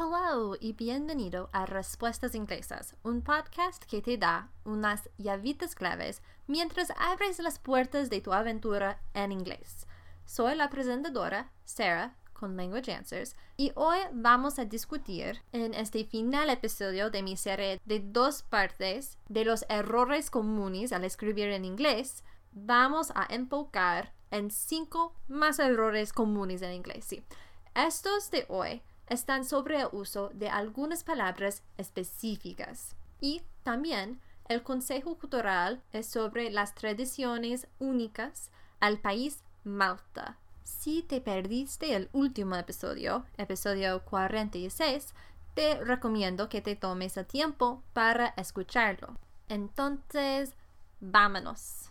Hello y bienvenido a Respuestas Inglesas, un podcast que te da unas llavitas claves mientras abres las puertas de tu aventura en inglés. Soy la presentadora Sarah con Language Answers y hoy vamos a discutir en este final episodio de mi serie de dos partes de los errores comunes al escribir en inglés. Vamos a enfocar en cinco más errores comunes en inglés. Sí. Estos de hoy están sobre el uso de algunas palabras específicas. Y también el consejo cultural es sobre las tradiciones únicas al país Malta. Si te perdiste el último episodio, episodio 46, te recomiendo que te tomes el tiempo para escucharlo. Entonces, vámonos.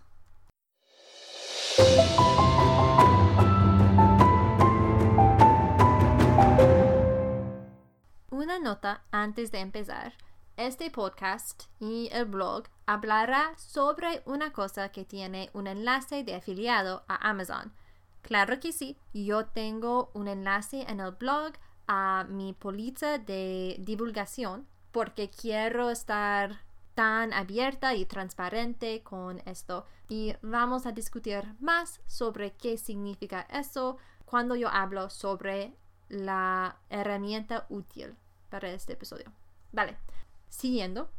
Una nota antes de empezar. Este podcast y el blog hablará sobre una cosa que tiene un enlace de afiliado a Amazon. Claro que sí, yo tengo un enlace en el blog a mi póliza de divulgación porque quiero estar tan abierta y transparente con esto y vamos a discutir más sobre qué significa eso cuando yo hablo sobre la herramienta útil para este episodio. Vale, siguiendo,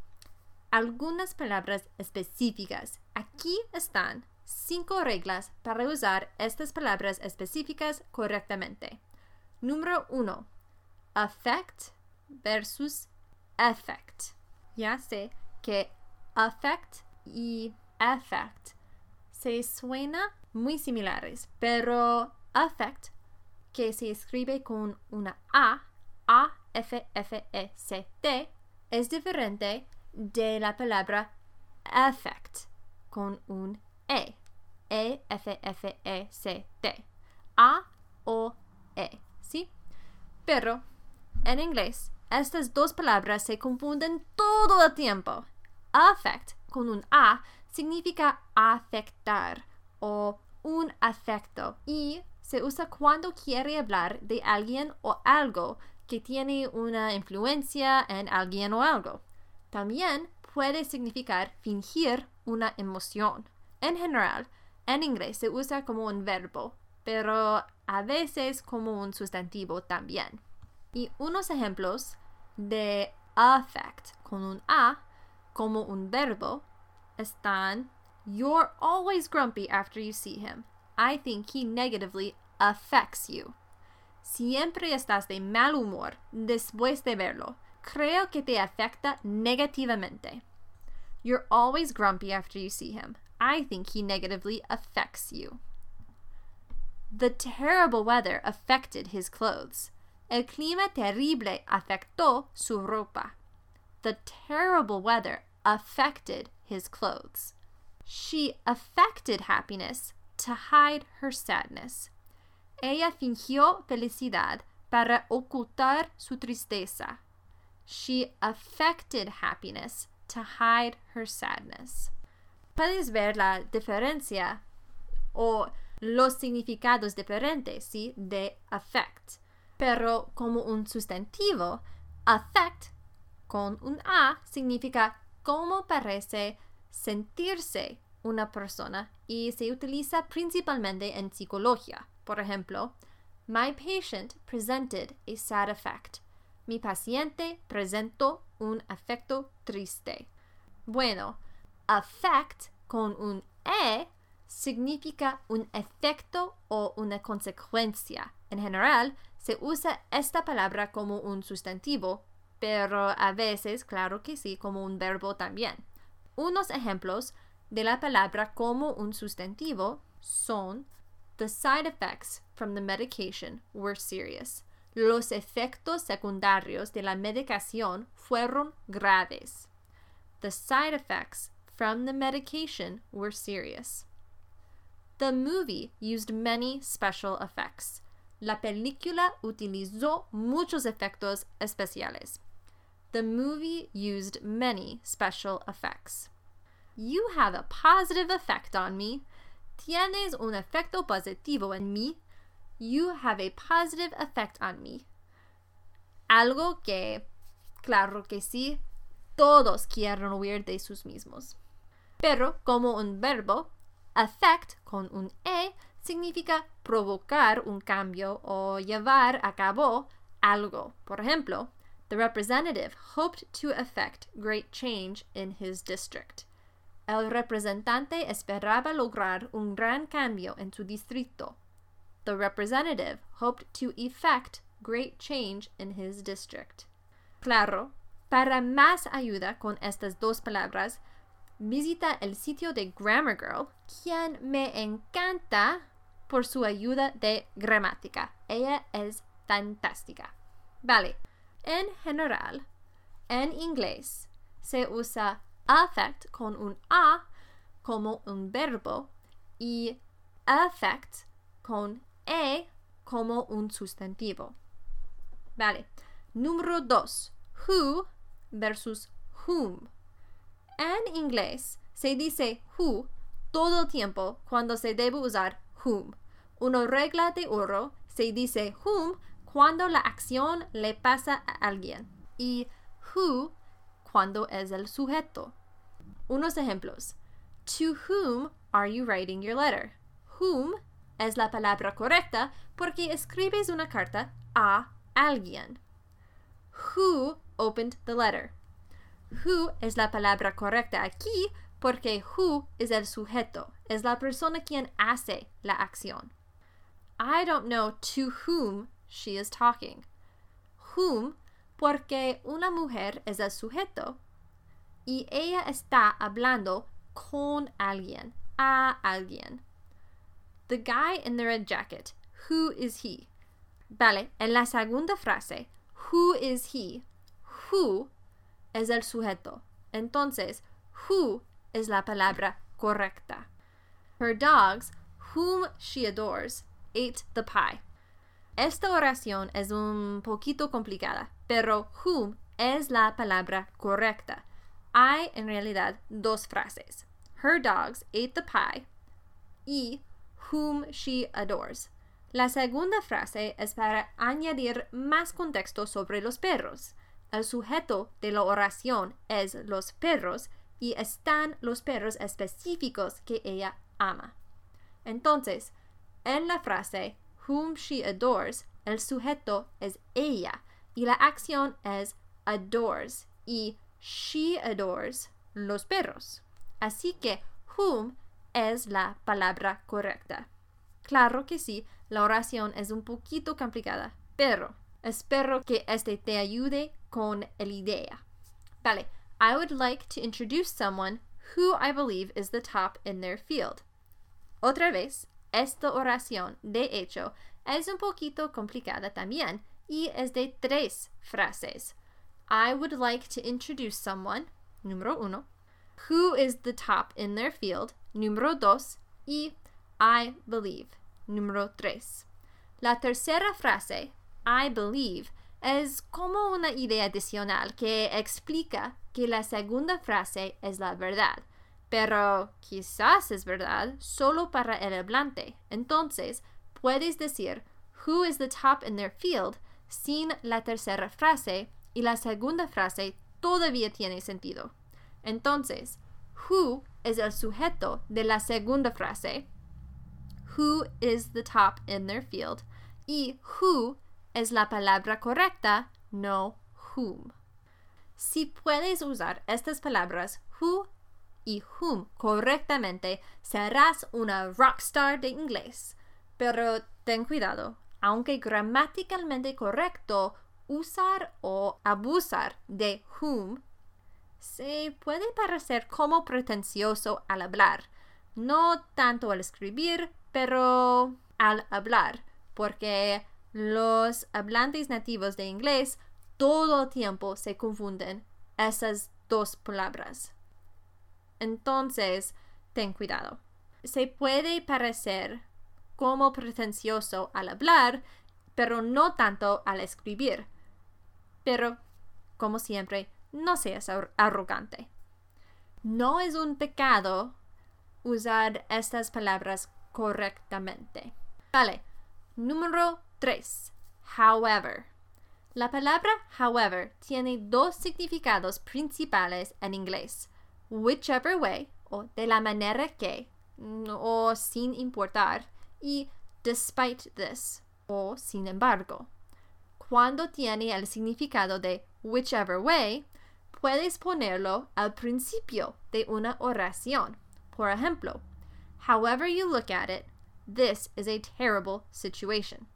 algunas palabras específicas. Aquí están cinco reglas para usar estas palabras específicas correctamente. Número uno, affect versus effect. Ya sé que affect y effect se suenan muy similares, pero affect, que se escribe con una A, A F-F-E-C-T es diferente de la palabra affect con un E. E-F-F-E-C-T. A-O-E. ¿Sí? Pero en inglés, estas dos palabras se confunden todo el tiempo. Affect con un A significa afectar o un afecto y se usa cuando quiere hablar de alguien o algo que tiene una influencia en alguien o algo. También puede significar fingir una emoción. En general, en inglés se usa como un verbo, pero a veces como un sustantivo también. Y unos ejemplos de affect con un A como un verbo están You're always grumpy after you see him. I think he negatively affects you. Siempre estás de mal humor después de verlo. Creo que te afecta negativamente. You're always grumpy after you see him. I think he negatively affects you. The terrible weather affected his clothes. El clima terrible afectó su ropa. The terrible weather affected his clothes. She affected happiness to hide her sadness. Ella fingió felicidad para ocultar su tristeza. She affected happiness to hide her sadness. Puedes ver la diferencia o los significados diferentes de affect. Pero como un sustantivo, affect con un A significa cómo parece sentirse una persona y se utiliza principalmente en psicología. Por ejemplo, My patient presented a sad effect. Mi paciente presentó un afecto triste. Bueno, affect con un E significa un efecto o una consecuencia. En general, se usa esta palabra como un sustantivo, pero a veces, claro que sí, como un verbo también. Unos ejemplos de la palabra como un sustantivo son The side effects from the medication were serious. Los efectos secundarios de la medicación fueron graves. The side effects from the medication were serious. The movie used many special effects. La película utilizó muchos efectos especiales. The movie used many special effects. You have a positive effect on me. Tienes un efecto positivo en mí. You have a positive effect on me. algo que, claro que sí, todos quieren huir de sus mismos. Pero como un verbo, affect con un e significa provocar un cambio o llevar a cabo algo. Por ejemplo, the representative hoped to effect great change in his district. El representante esperaba lograr un gran cambio en su distrito. The representative hoped to effect great change in his district. Claro, para más ayuda con estas dos palabras, visita el sitio de Grammar Girl, quien me encanta por su ayuda de gramática. Ella es fantástica. Vale, en general, en inglés se usa affect con un A como un verbo y affect con E como un sustantivo. Vale. Número 2. Who versus whom. En inglés se dice who todo el tiempo cuando se debe usar whom. Una regla de oro se dice whom cuando la acción le pasa a alguien y who cuando es el sujeto. Unos ejemplos. To whom are you writing your letter? Whom es la palabra correcta porque escribes una carta a alguien. Who opened the letter? Who es la palabra correcta aquí porque who es el sujeto, es la persona quien hace la acción. I don't know to whom she is talking. Whom porque una mujer es el sujeto y ella está hablando con alguien, a alguien. The guy in the red jacket, who is he? Vale, en la segunda frase, who is he? Who es el sujeto. Entonces, who es la palabra correcta. Her dogs, whom she adores, ate the pie. Esta oración es un poquito complicada, pero whom es la palabra correcta. Hay en realidad dos frases. Her dogs ate the pie y whom she adores. La segunda frase es para añadir más contexto sobre los perros. El sujeto de la oración es los perros y están los perros específicos que ella ama. Entonces, en la frase whom she adores, el sujeto es ella y la acción es adores y she adores los perros. Así que whom es la palabra correcta. Claro que sí, la oración es un poquito complicada, pero espero que este te ayude con la idea. Vale, I would like to introduce someone who I believe is the top in their field. Otra vez, esta oración, de hecho, es un poquito complicada también y es de tres frases. I would like to introduce someone, número uno, who is the top in their field, número dos, y I believe, número tres. La tercera frase, I believe, es como una idea adicional que explica que la segunda frase es la verdad, pero quizás es verdad solo para el hablante. Entonces, puedes decir who is the top in their field sin la tercera frase y la segunda frase todavía tiene sentido. Entonces, who es el sujeto de la segunda frase, who is the top in their field, y who es la palabra correcta, no whom. Si puedes usar estas palabras who y whom correctamente, serás una rockstar de inglés. Pero ten cuidado, aunque gramaticalmente correcto, usar o abusar de whom se puede parecer como pretencioso al hablar, no tanto al escribir, pero al hablar, porque los hablantes nativos de inglés todo el tiempo se confunden esas dos palabras. Entonces, ten cuidado. Se puede parecer como pretencioso al hablar, pero no tanto al escribir. Pero, como siempre, no seas arrogante. No es un pecado usar estas palabras correctamente. Vale. Número 3. However. La palabra however tiene dos significados principales en inglés. Whichever way, o de la manera que, o sin importar, y despite this, o sin embargo. Cuando tiene el significado de whichever way, puedes ponerlo al principio de una oración. Por ejemplo, however you look at it, this is a terrible situation.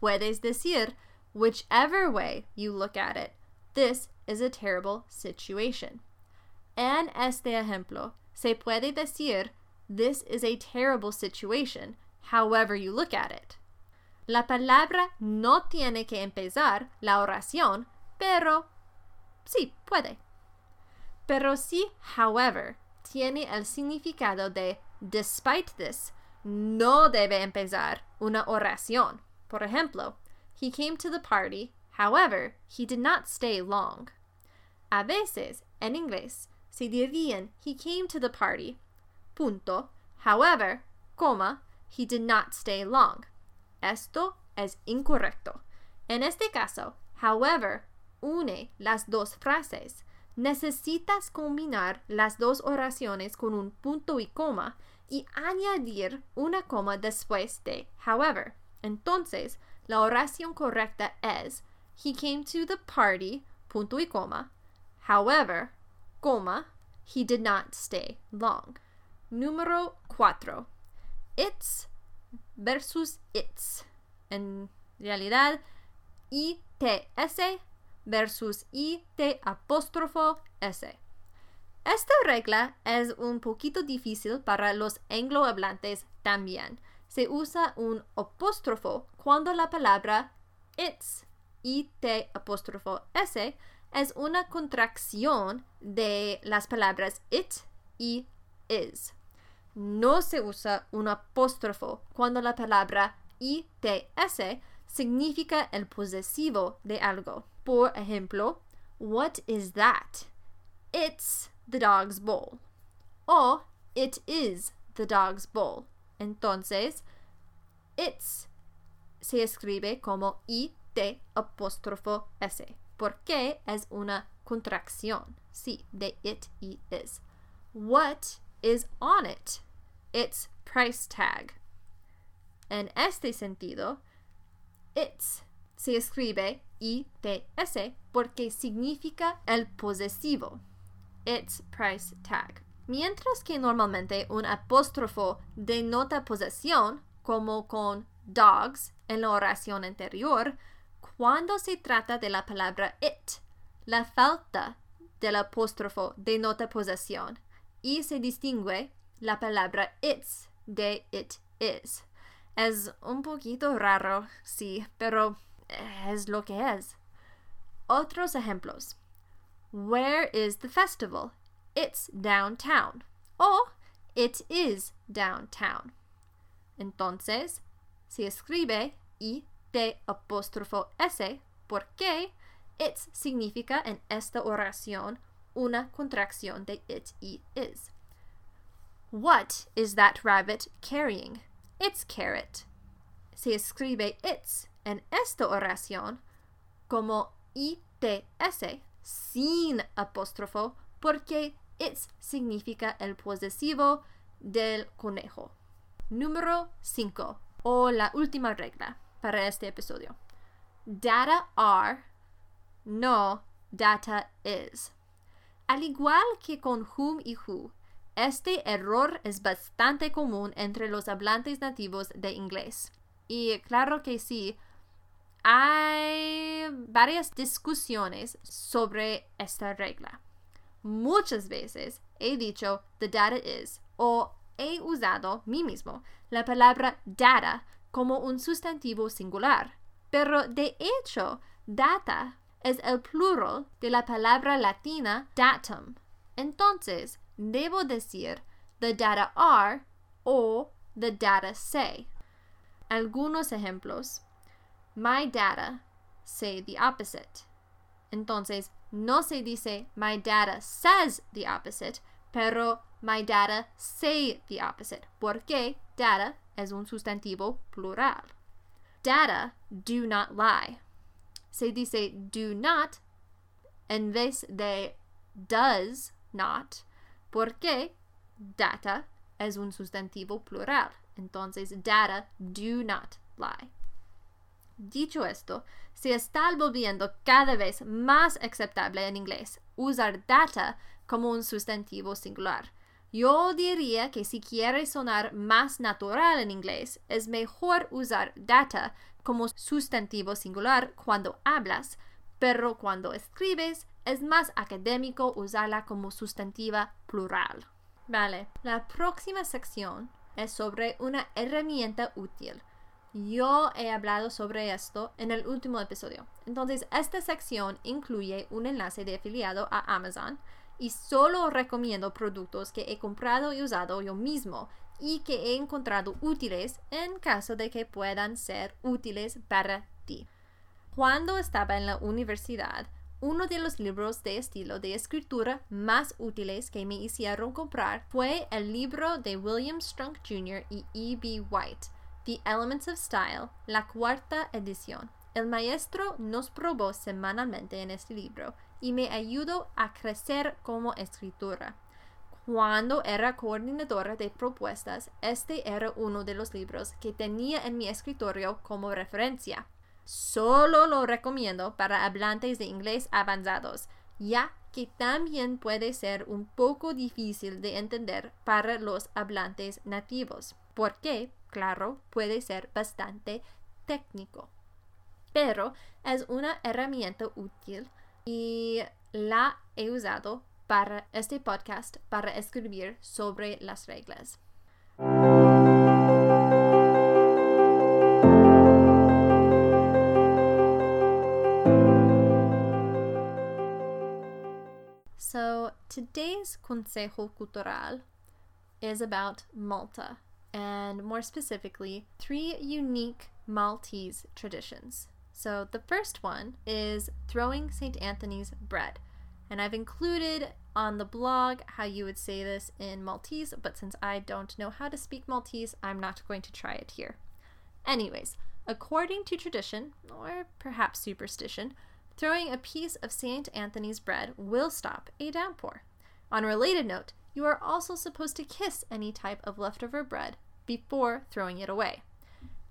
Puedes decir, whichever way you look at it, this is a terrible situation. En este ejemplo, se puede decir, this is a terrible situation, however you look at it. La palabra no tiene que empezar la oración, pero sí puede. Pero si, however, tiene el significado de despite this, no debe empezar una oración. Por ejemplo, he came to the party, however, he did not stay long. A veces, en inglés, se dirían he came to the party, punto, however, coma, he did not stay long. Esto es incorrecto. En este caso, however, une las dos frases. Necesitas combinar las dos oraciones con un punto y coma y añadir una coma después de however. Entonces, la oración correcta es He came to the party, punto y coma. However, coma, he did not stay long. Número 4. It's versus its. En realidad, ITS versus IT apóstrofo S. Esta regla es un poquito difícil para los anglohablantes también. Se usa un apóstrofo cuando la palabra its, IT apóstrofo S, es una contracción de las palabras it y is. No se usa un apóstrofo cuando la palabra its significa el posesivo de algo. Por ejemplo, what is that? It's the dog's bowl. O it is the dog's bowl. Entonces, it's se escribe como it apóstrofo s porque es una contracción, sí, de it y is. What is on it? Its price tag. En este sentido, its se escribe ITS porque significa el posesivo. Its price tag. Mientras que normalmente un apóstrofo denota posesión, como con dogs en la oración anterior, cuando se trata de la palabra it, la falta del apóstrofo denota posesión y se distingue la palabra its de it is. Es un poquito raro, sí, pero es lo que es. Otros ejemplos. Where is the festival? It's downtown. O it is downtown. Entonces, se escribe I de apóstrofo S porque it significa en esta oración una contracción de it y is. What is that rabbit carrying? It's carrot. Se escribe its en esta oración como ITS sin apóstrofo porque its significa el posesivo del conejo. Número 5 o la última regla para este episodio. Data are, no data is. Al igual que con whom y who, este error es bastante común entre los hablantes nativos de inglés. Y claro que sí, hay varias discusiones sobre esta regla. Muchas veces he dicho the data is o he usado mí mismo la palabra data como un sustantivo singular. Pero de hecho, data es el plural de la palabra latina datum. Entonces, debo decir the data are o the data say. Algunos ejemplos. My data say the opposite. Entonces, no se dice my data says the opposite, pero my data say the opposite, porque data es un sustantivo plural. Data do not lie. se dice do not en vez de does not, porque data es un sustantivo plural. Entonces, data do not lie. Dicho esto, se está volviendo cada vez más aceptable en inglés usar data como un sustantivo singular. Yo diría que si quieres sonar más natural en inglés, es mejor usar data como sustantivo singular cuando hablas, pero cuando escribes es más académico usarla como sustantiva plural. Vale, la próxima sección es sobre una herramienta útil. Yo he hablado sobre esto en el último episodio. Entonces, esta sección incluye un enlace de afiliado a Amazon y solo recomiendo productos que he comprado y usado yo mismo y que he encontrado útiles en caso de que puedan ser útiles para ti. Cuando estaba en la universidad, uno de los libros de estilo de escritura más útiles que me hicieron comprar fue el libro de William Strunk Jr. y E.B. White, The Elements of Style, la cuarta edición. El maestro nos probó semanalmente en este libro y me ayudó a crecer como escritora. Cuando era coordinadora de propuestas, este era uno de los libros que tenía en mi escritorio como referencia. Solo lo recomiendo para hablantes de inglés avanzados, ya que también puede ser un poco difícil de entender para los hablantes nativos, porque, claro, puede ser bastante técnico. Pero es una herramienta útil y la he usado para este podcast para escribir sobre las reglas. So, today's consejo cultural is about Malta, and more specifically, three unique Maltese traditions. So, the first one is throwing St. Anthony's bread. And I've included on the blog how you would say this in Maltese, but since I don't know how to speak Maltese, I'm not going to try it here. Anyways, according to tradition, or perhaps superstition, throwing a piece of St. Anthony's bread will stop a downpour. On a related note, you are also supposed to kiss any type of leftover bread before throwing it away.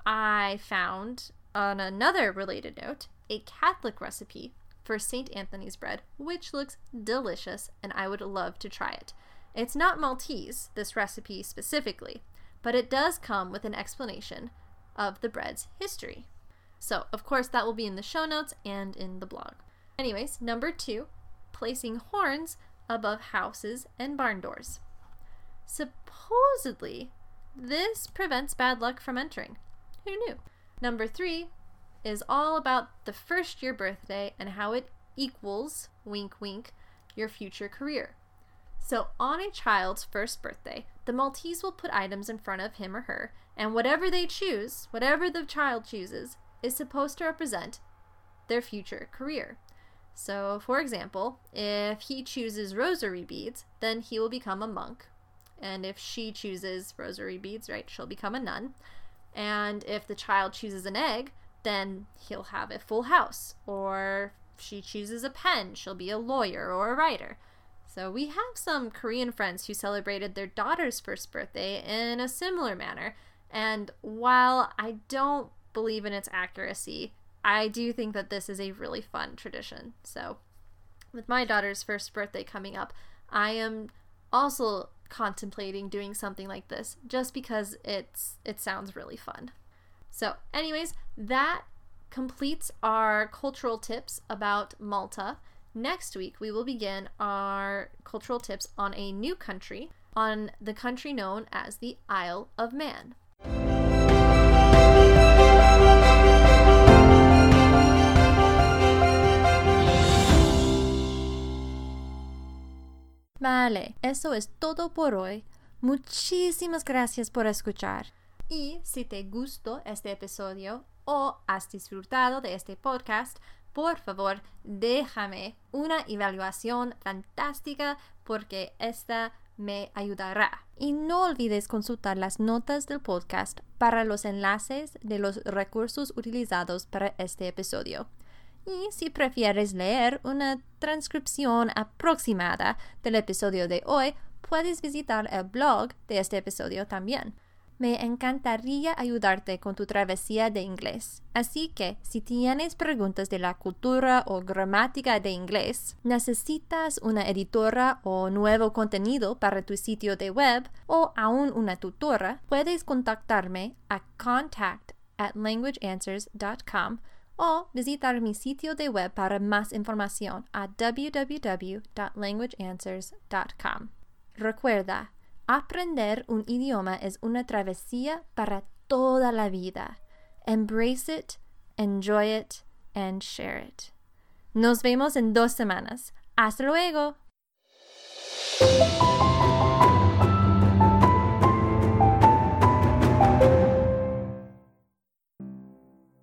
I found, on another related note, a Catholic recipe for St. Anthony's bread, which looks delicious and I would love to try it. It's not Maltese, this recipe specifically, but it does come with an explanation of the bread's history. So, of course, that will be in the show notes and in the blog. Anyways, number two, placing horns above houses and barn doors. Supposedly, this prevents bad luck from entering. Who knew? Number three, is all about the first year birthday and how it equals, wink wink, your future career. So, on a child's first birthday, the Maltese will put items in front of him or her, and whatever they choose, whatever the child chooses, is supposed to represent their future career. So, for example, if he chooses rosary beads, then he will become a monk. And if she chooses rosary beads, right, she'll become a nun. And if the child chooses an egg, then he'll have a full house. Or if she chooses a pen, she'll be a lawyer or a writer. So we have some Korean friends who celebrated their daughter's first birthday in a similar manner. And while I don't believe in its accuracy, I do think that this is a really fun tradition. So with my daughter's first birthday coming up, I am also contemplating doing something like this just because it's it sounds really fun. So, anyways, that completes our cultural tips about Malta. Next week, we will begin our cultural tips on a new country, on the country known as the Isle of Man. Vale, eso es todo por hoy. Muchísimas gracias por escuchar. Y si te gustó este episodio o has disfrutado de este podcast, por favor déjame una evaluación fantástica porque esta me ayudará. Y no olvides consultar las notas del podcast para los enlaces de los recursos utilizados para este episodio. Y si prefieres leer una transcripción aproximada del episodio de hoy, puedes visitar el blog de este episodio también. Me encantaría ayudarte con tu travesía de inglés. Así que si tienes preguntas de la cultura o gramática de inglés, necesitas una editora o nuevo contenido para tu sitio de web o aún una tutora, puedes contactarme a contact at languageanswers.com o visitar mi sitio de web para más información a www.languageanswers.com. Recuerda, aprender un idioma es una travesía para toda la vida. Embrace it, enjoy it, and share it. Nos vemos en dos semanas. Hasta luego.